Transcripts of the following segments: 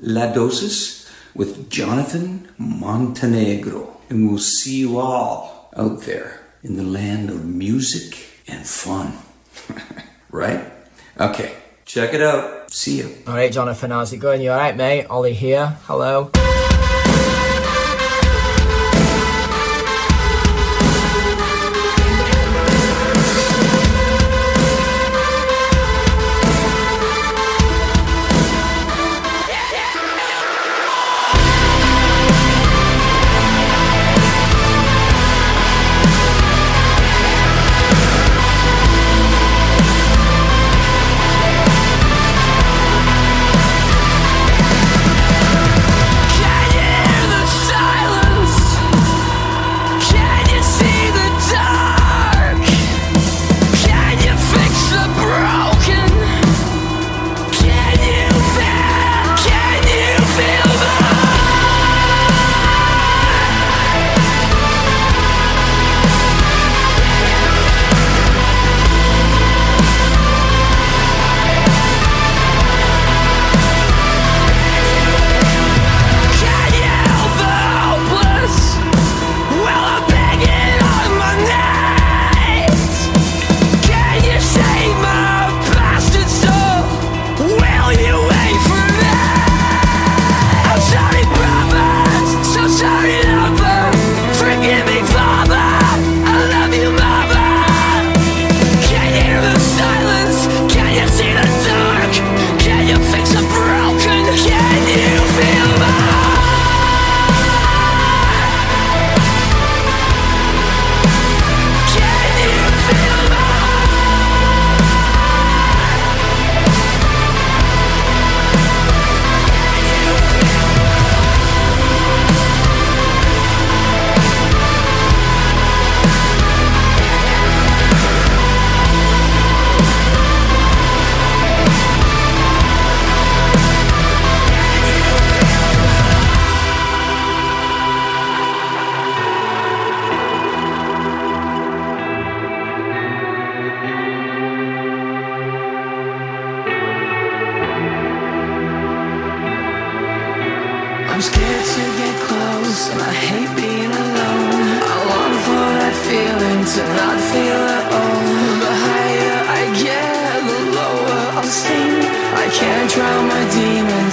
La Dosis with Jonathan Montenegro. And we'll see you all out there in the land of music and fun. right? Okay, check it out. See you. All right, Jonathan, how's it going? You all right, mate? Ollie here. Hello.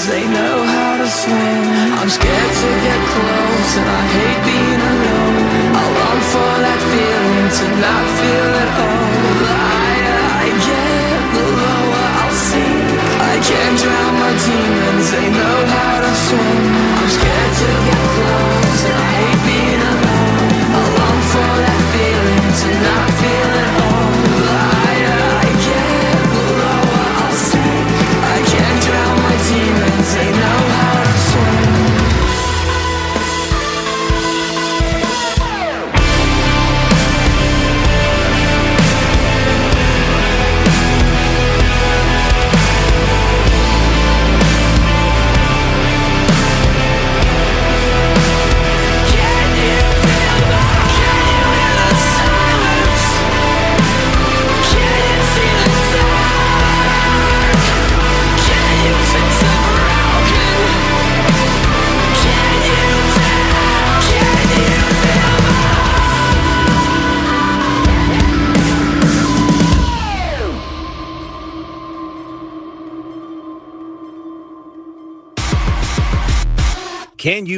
They know how to swim. I'm scared to get close and I hate being alone. I long for that feeling to not feel at all. The higher I get, the lower I'll sink. I can't drown my demons, they know how to swim.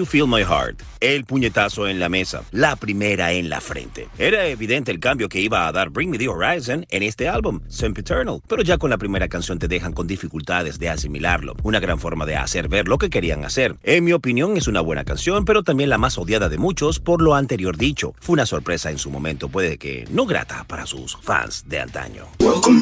Feel My Heart? El puñetazo en la mesa, la primera en la frente. Era evidente el cambio que iba a dar Bring Me the Horizon en este álbum, Sempiternal, pero ya con la primera canción te dejan con dificultades de asimilarlo. Una gran forma de hacer ver lo que querían hacer. En mi opinión es una buena canción, pero también la más odiada de muchos por lo anterior dicho. Fue una sorpresa en su momento, puede que no grata para sus fans de antaño. Welcome.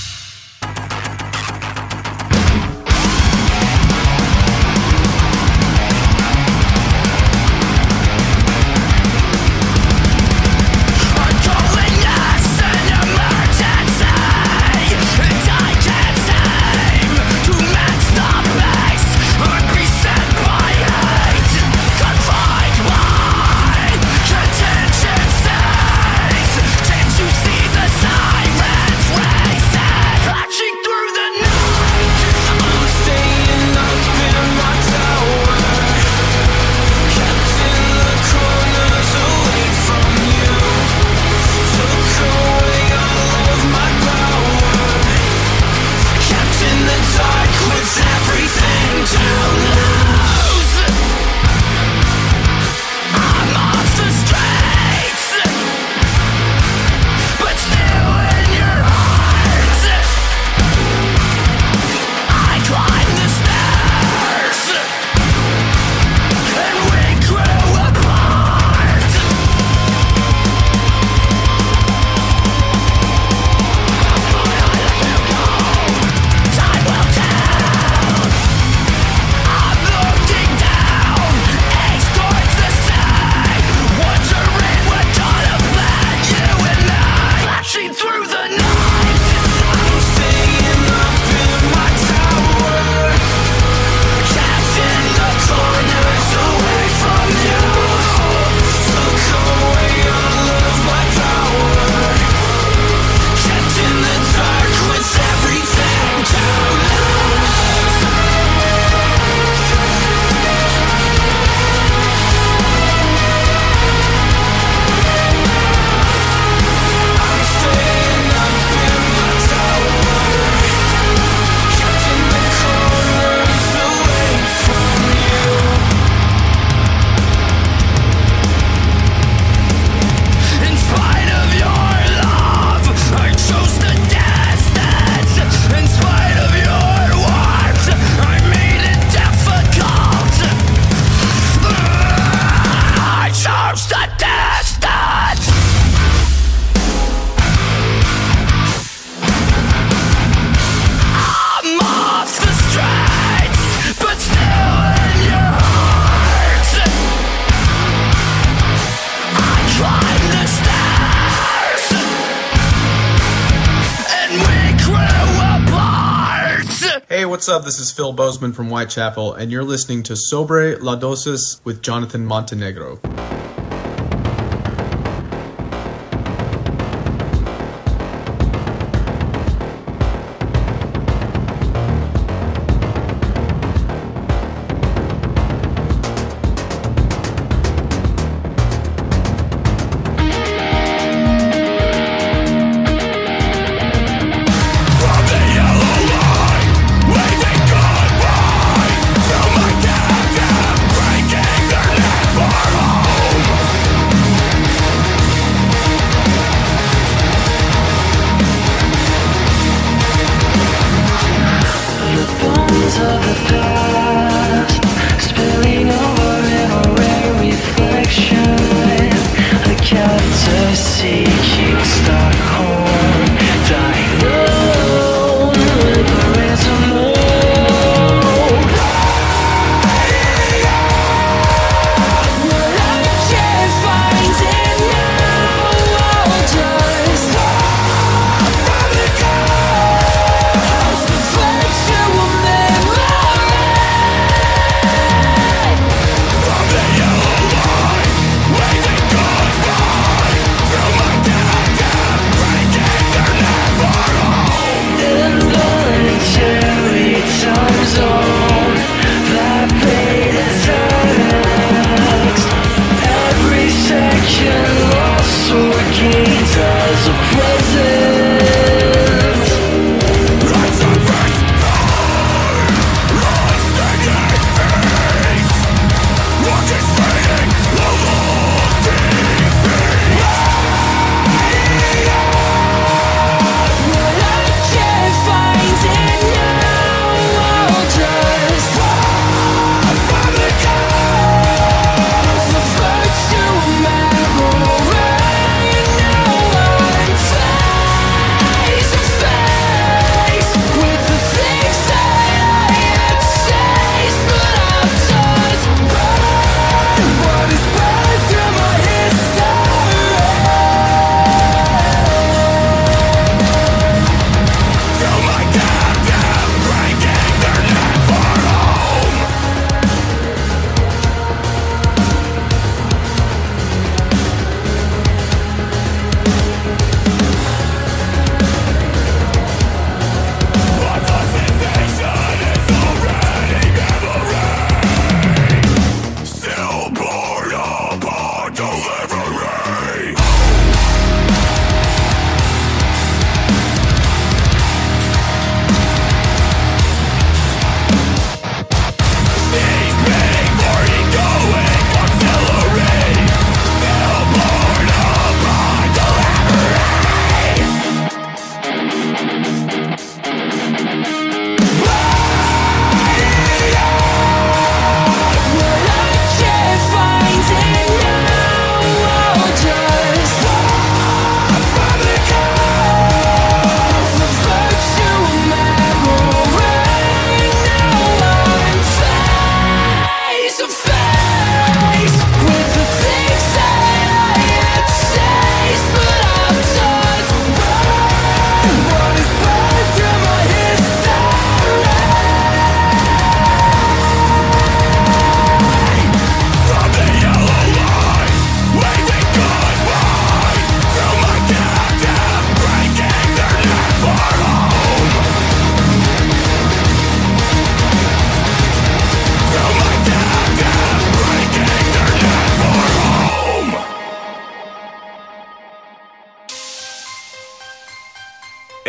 What's up? This is Phil Bozeman from Whitechapel, and you're listening to Sobre La Dosis with Jonathan Montenegro.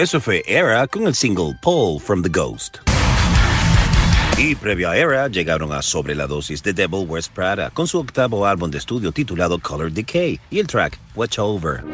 Eso fue Era con el single Paul from the Ghost. Y previo a Era llegaron a sobre la dosis de Devil Wears Prada con su octavo álbum de estudio titulado Color Decay y el track Watch Over.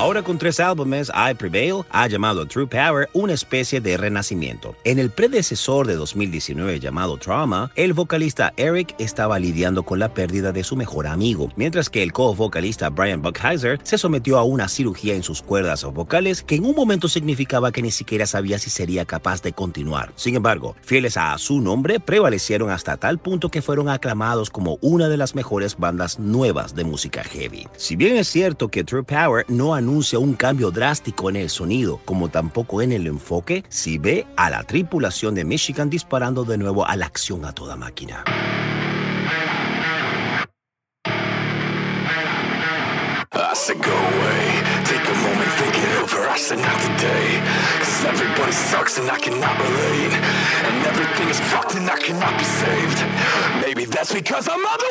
Ahora con tres álbumes, I Prevail ha llamado True Power una especie de renacimiento. En el predecesor de 2019 llamado Trauma, el vocalista Eric estaba lidiando con la pérdida de su mejor amigo, mientras que el co-vocalista Brian Buckheiser se sometió a una cirugía en sus cuerdas vocales que en un momento significaba que ni siquiera sabía si sería capaz de continuar. Sin embargo, fieles a su nombre, prevalecieron hasta tal punto que fueron aclamados como una de las mejores bandas nuevas de música heavy. Si bien es cierto que True Power no anunció anuncia un cambio drástico en el sonido, como tampoco en el enfoque, si ve a la tripulación de Michigan disparando de nuevo a la acción a toda máquina. And everything is fucked and I cannot be saved. Maybe that's because I'm on the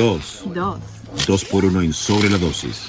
Dos. Dos. Dos por uno en sobre la dosis.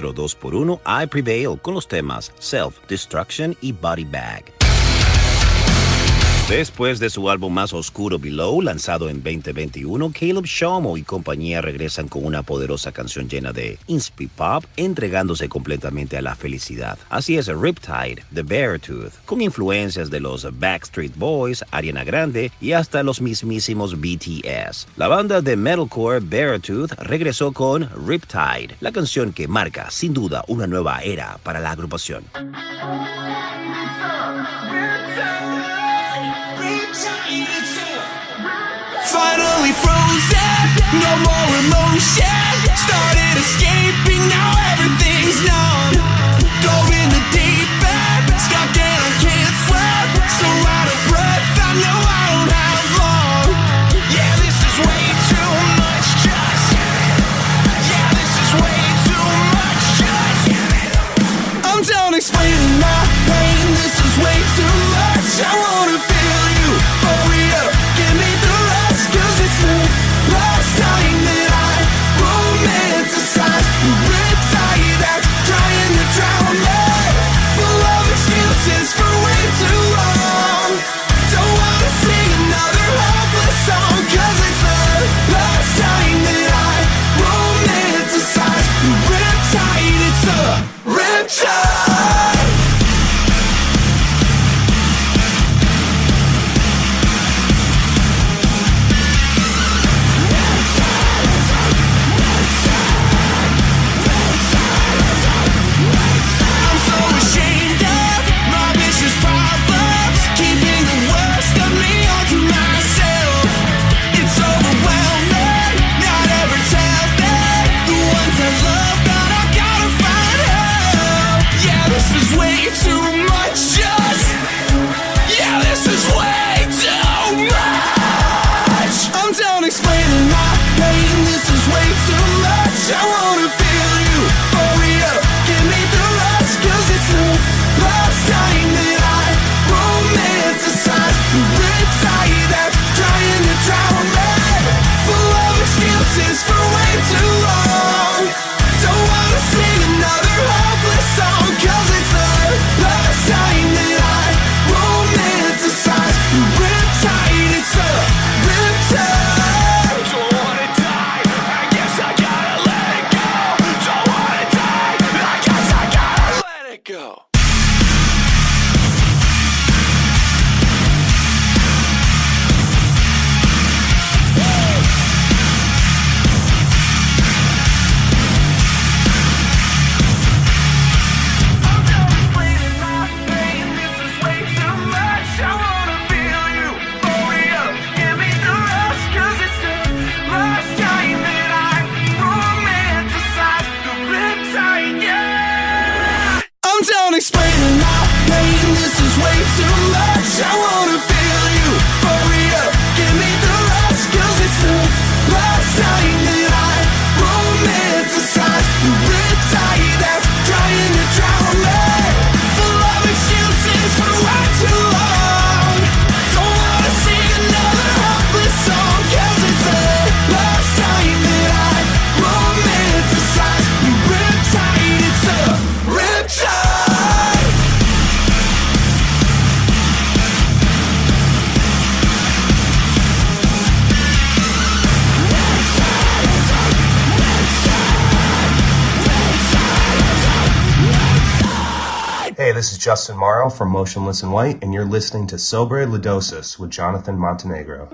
nuestro 2x1 I Prevail con los temas Self, Destruction y Body Bag. Después de su álbum más oscuro Below, lanzado en 2021, Caleb Shomo y compañía regresan con una poderosa canción llena de inspi pop, entregándose completamente a la felicidad. Así es Riptide, The Beartooth, con influencias de los Backstreet Boys, Ariana Grande y hasta los mismísimos BTS. La banda de metalcore Beartooth regresó con Riptide, la canción que marca sin duda una nueva era para la agrupación. Finally frozen, no more emotion. Started escaping, now everything's numb. Go in the deep end, stuck and I can't swim. So out of breath, I know I don't have long. Yeah, this is way too much, just. Yeah, this is way too much, just. I'm done explaining my pain, this is way too from Motionless in White, and you're listening to Sobre Lidosis with Jonathan Montenegro.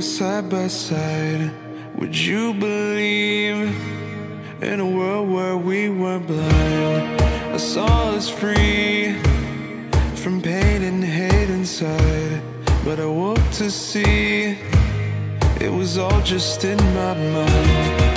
side by side. Would you believe? In a world where we were blind. I saw us free from pain and hate inside. But I woke to see it was all just in my mind.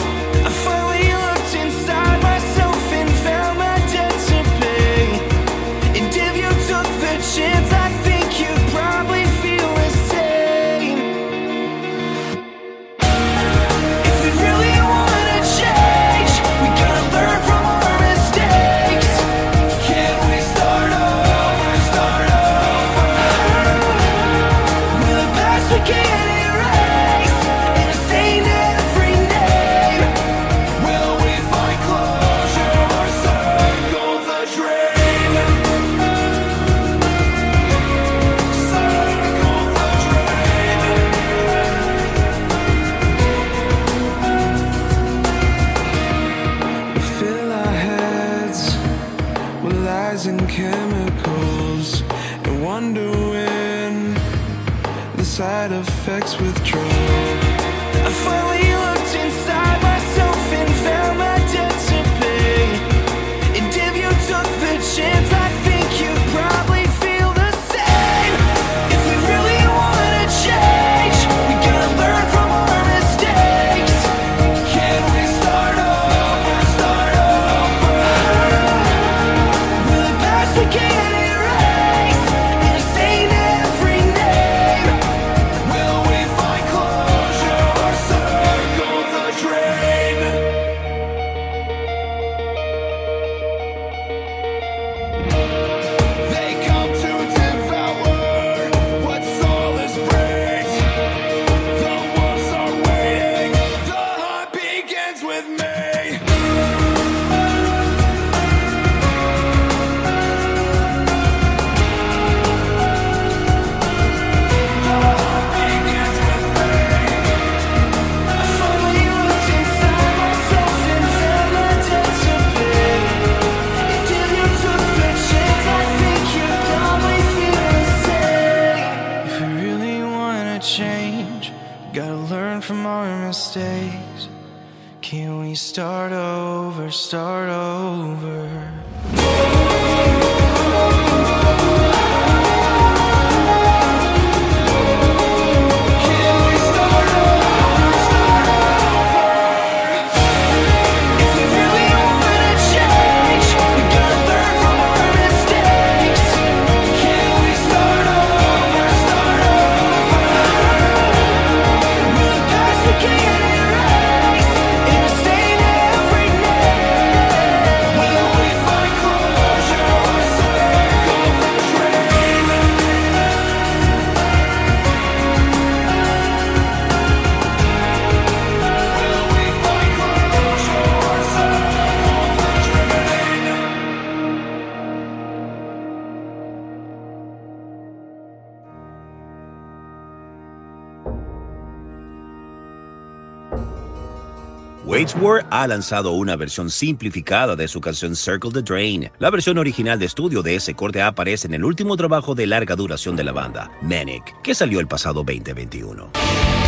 War ha lanzado una versión simplificada de su canción Circle the Drain. La versión original de estudio de ese corte aparece en el último trabajo de larga duración de la banda, Manic, que salió el pasado 2021.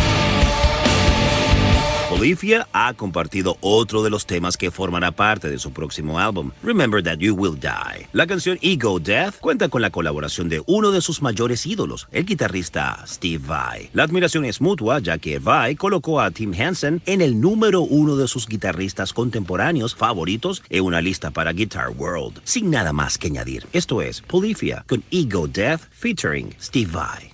Olivia ha compartido otro de los temas que formará parte de su próximo álbum, Remember That You Will Die. La canción Ego Death cuenta con la colaboración de uno de sus mayores ídolos, el guitarrista Steve Vai. La admiración es mutua, ya que Vai colocó a Tim Henson en el número uno de sus guitarristas contemporáneos favoritos en una lista para Guitar World. Sin nada más que añadir, esto es Polifia con Ego Death featuring Steve Vai.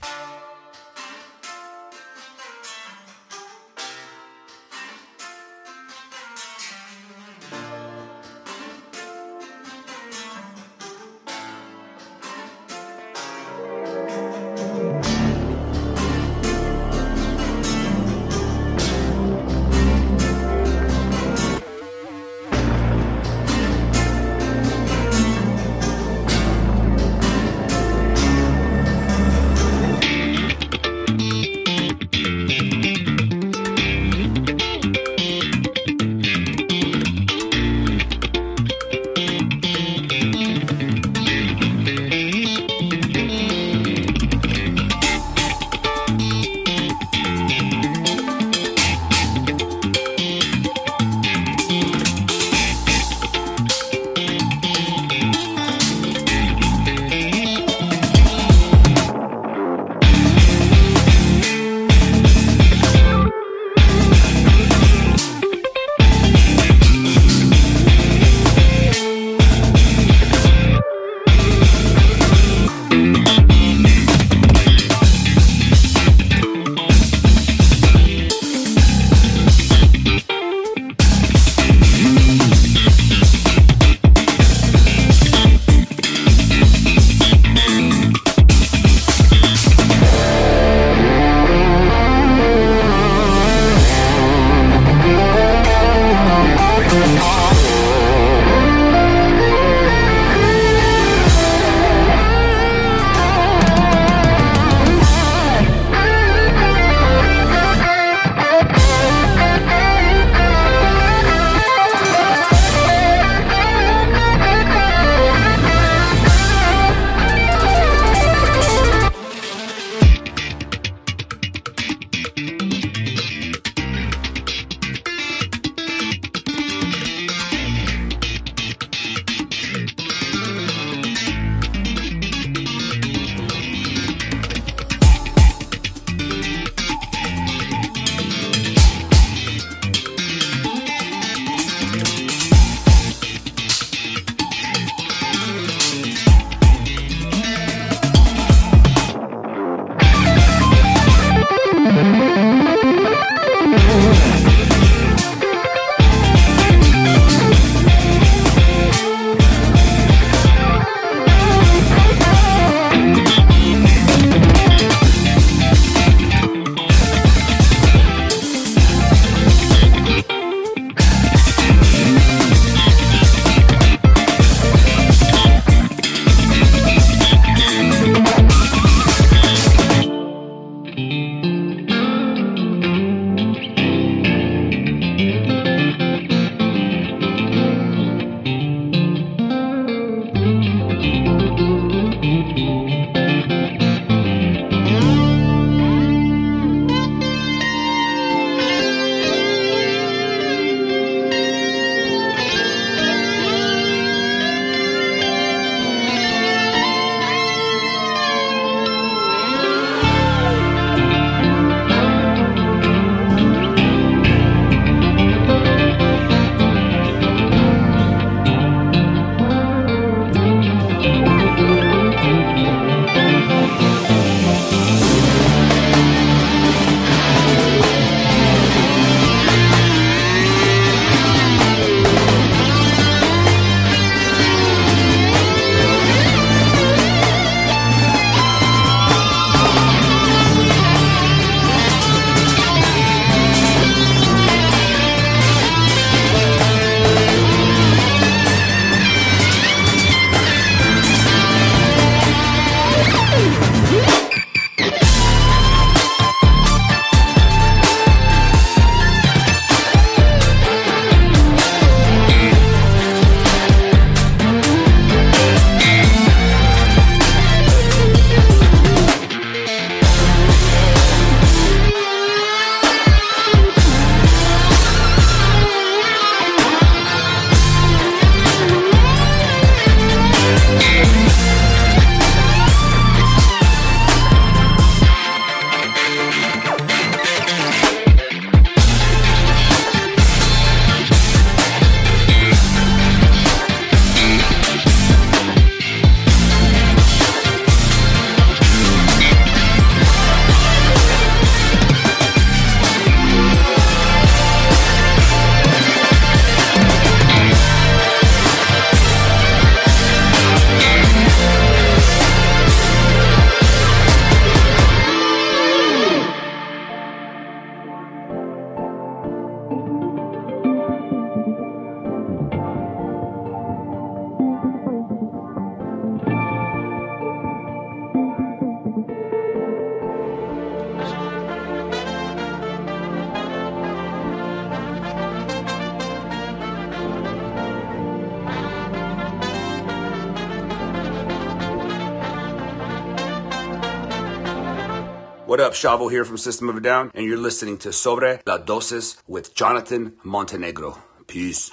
Shavo here from System of a Down, and you're listening to Sobre la Dosis with Jonathan Montenegro. Peace.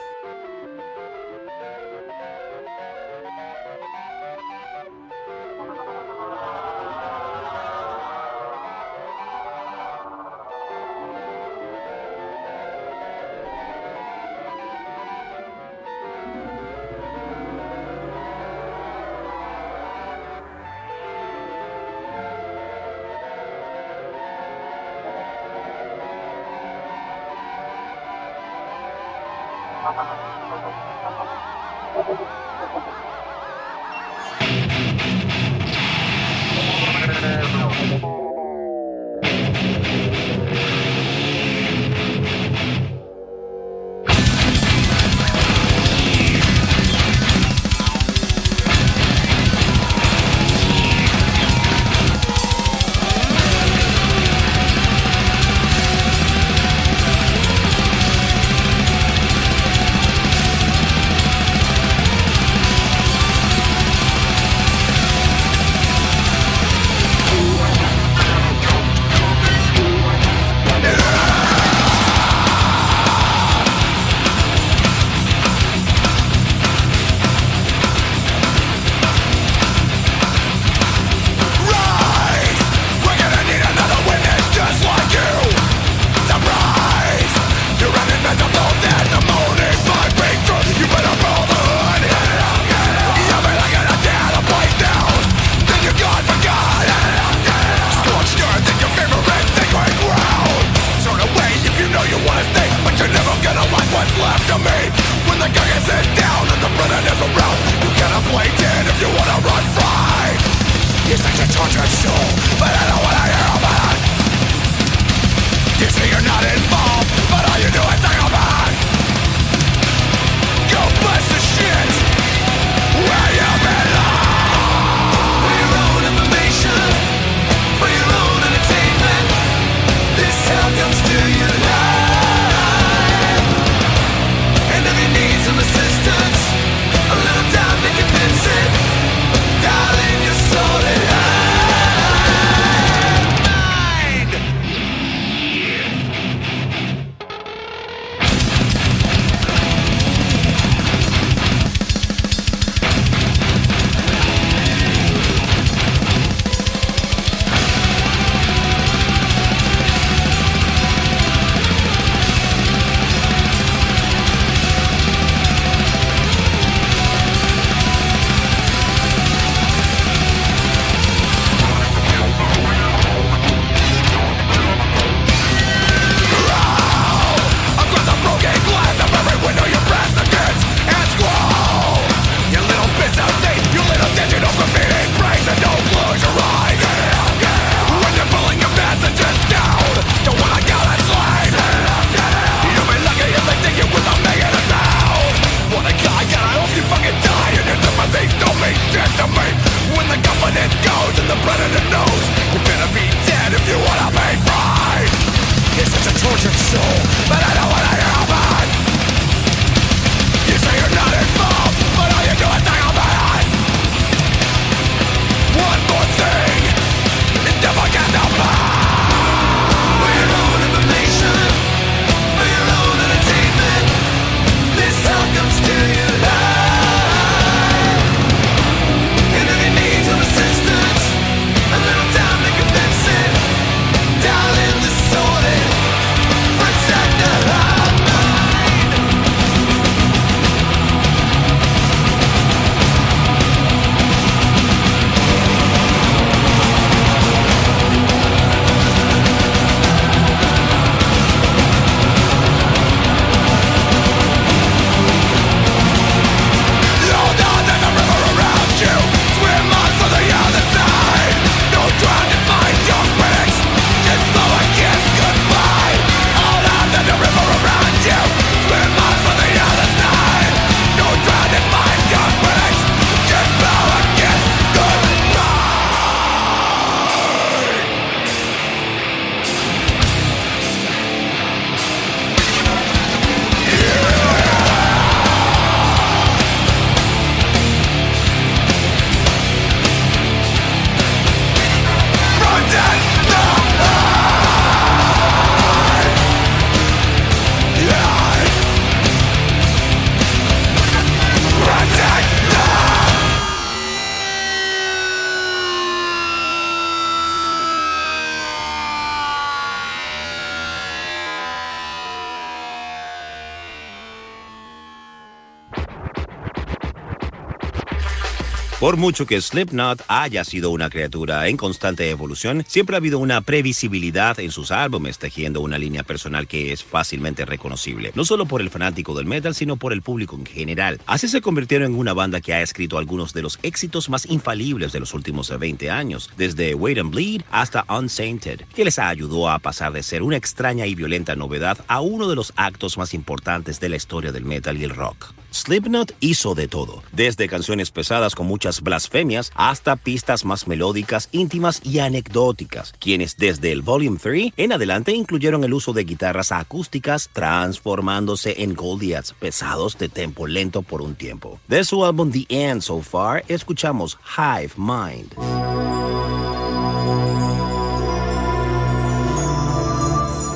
Por mucho que Slipknot haya sido una criatura en constante evolución, siempre ha habido una previsibilidad en sus álbumes, tejiendo una línea personal que es fácilmente reconocible, no solo por el fanático del metal, sino por el público en general. Así se convirtieron en una banda que ha escrito algunos de los éxitos más infalibles de los últimos 20 años, desde Wait and Bleed hasta Unsainted, que les ayudó a pasar de ser una extraña y violenta novedad a uno de los actos más importantes de la historia del metal y el rock. Slipknot hizo de todo, desde canciones pesadas con muchas blasfemias hasta pistas más melódicas, íntimas y anecdóticas, quienes desde el Volume 3 en adelante incluyeron el uso de guitarras acústicas, transformándose en Goliaths pesados de tempo lento por un tiempo. De su álbum The End So Far, escuchamos Hive Mind.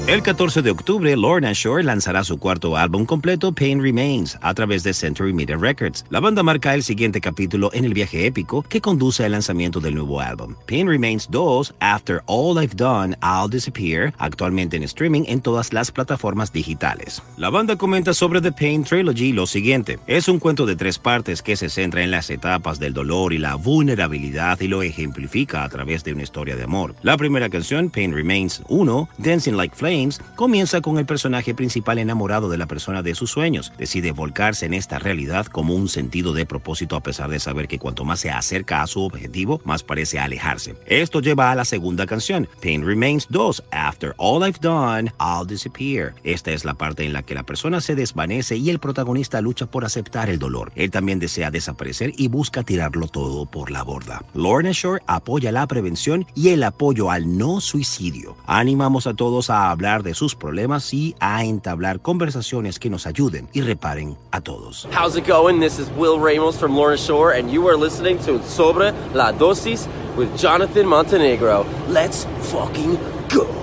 El 14 de octubre, Lorna Shore lanzará su cuarto álbum completo, Pain Remains, a través de Century Media Records. La banda marca el siguiente capítulo en el viaje épico que conduce al lanzamiento del nuevo álbum. Pain Remains 2, After All I've Done, I'll Disappear, actualmente en streaming en todas las plataformas digitales. La banda comenta sobre The Pain Trilogy lo siguiente. Es un cuento de tres partes que se centra en las etapas del dolor y la vulnerabilidad y lo ejemplifica a través de una historia de amor. La primera canción, Pain Remains 1, Dancing Like Comienza con el personaje principal enamorado de la persona de sus sueños. Decide volcarse en esta realidad como un sentido de propósito a pesar de saber que cuanto más se acerca a su objetivo, más parece alejarse. Esto lleva a la segunda canción, Pain Remains 2, After All I've Done, I'll Disappear. Esta es la parte en la que la persona se desvanece y el protagonista lucha por aceptar el dolor. Él también desea desaparecer y busca tirarlo todo por la borda. Lorna Shore apoya la prevención y el apoyo al no suicidio. Animamos a todos a hablar de sus problemas y a entablar conversaciones que nos ayuden y reparen a todos. How's it going? This is Will Ramos from Lorna Shore, and you are listening to Sobre la Dosis with Jonathan Montenegro. Let's fucking go.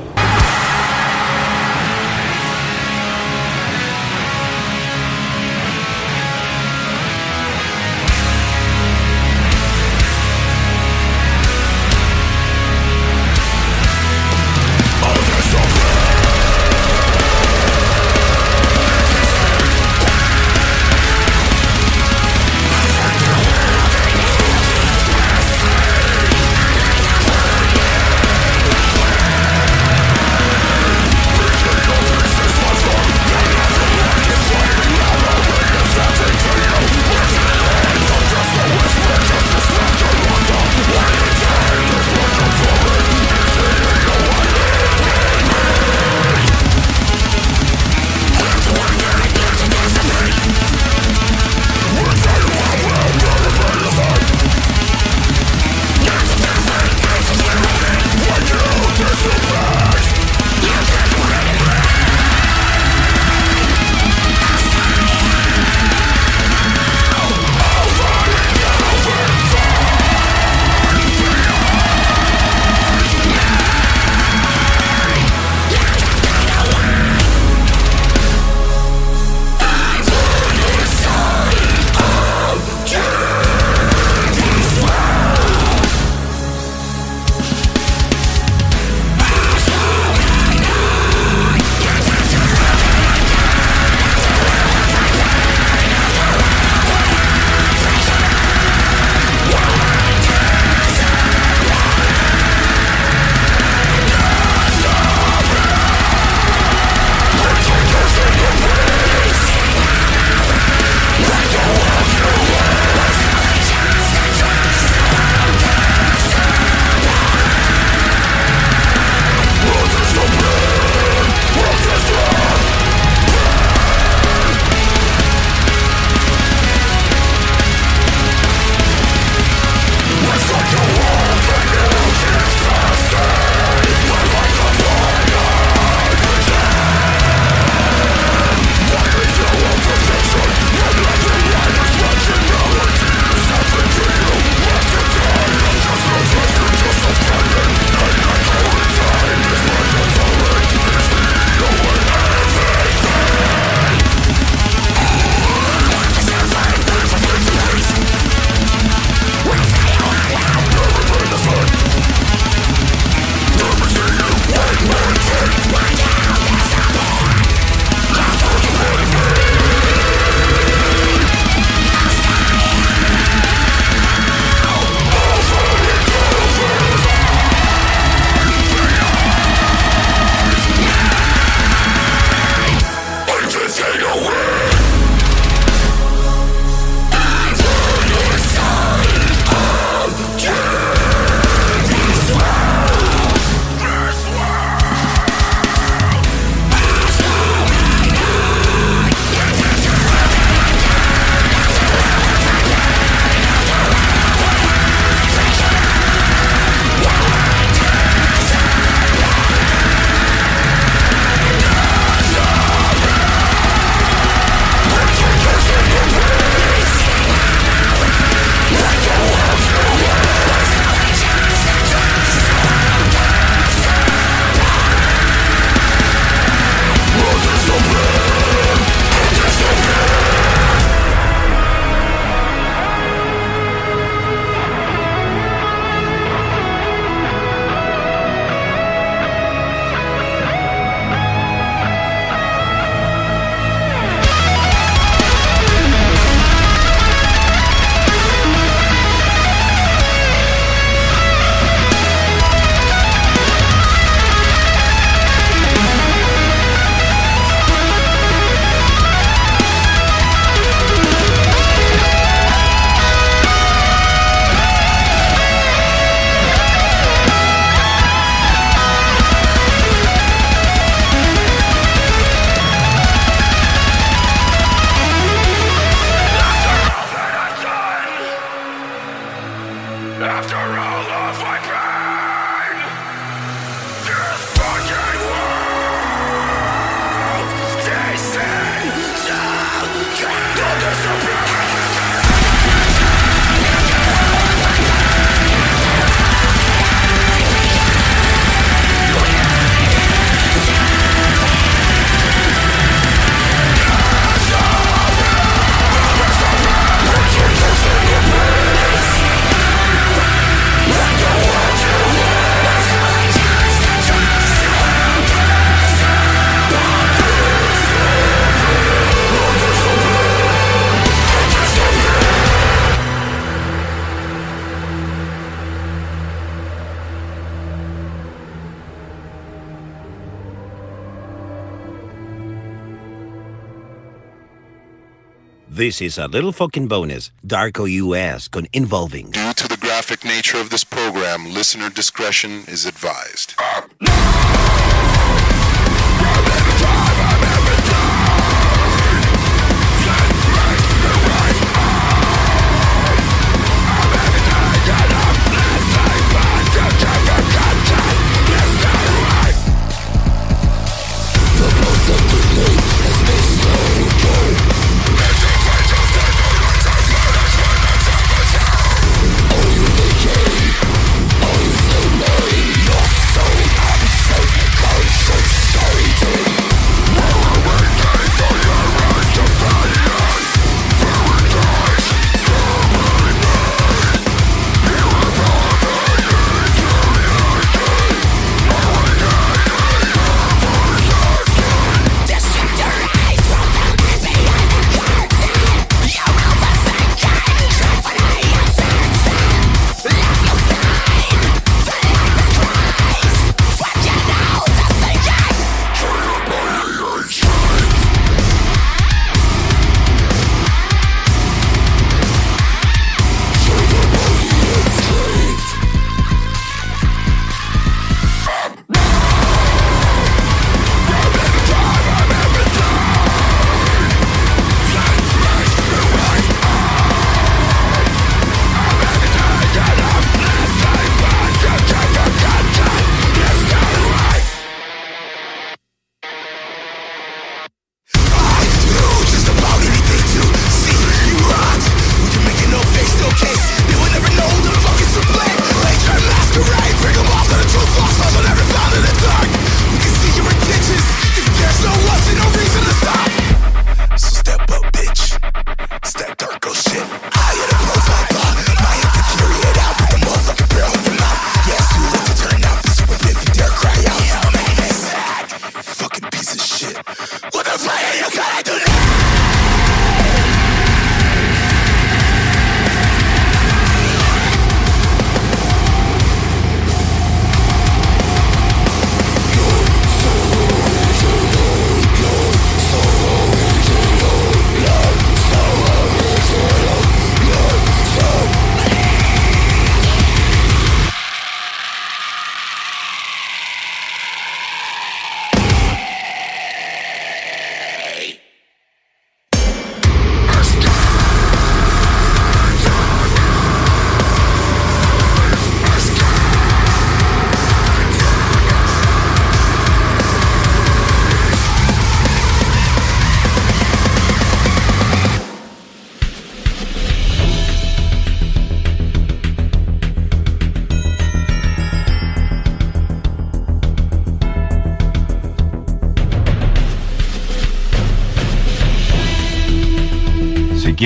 This is a little fucking bonus. Darko US con Involving. Due to the graphic nature of this program, listener discretion is advised.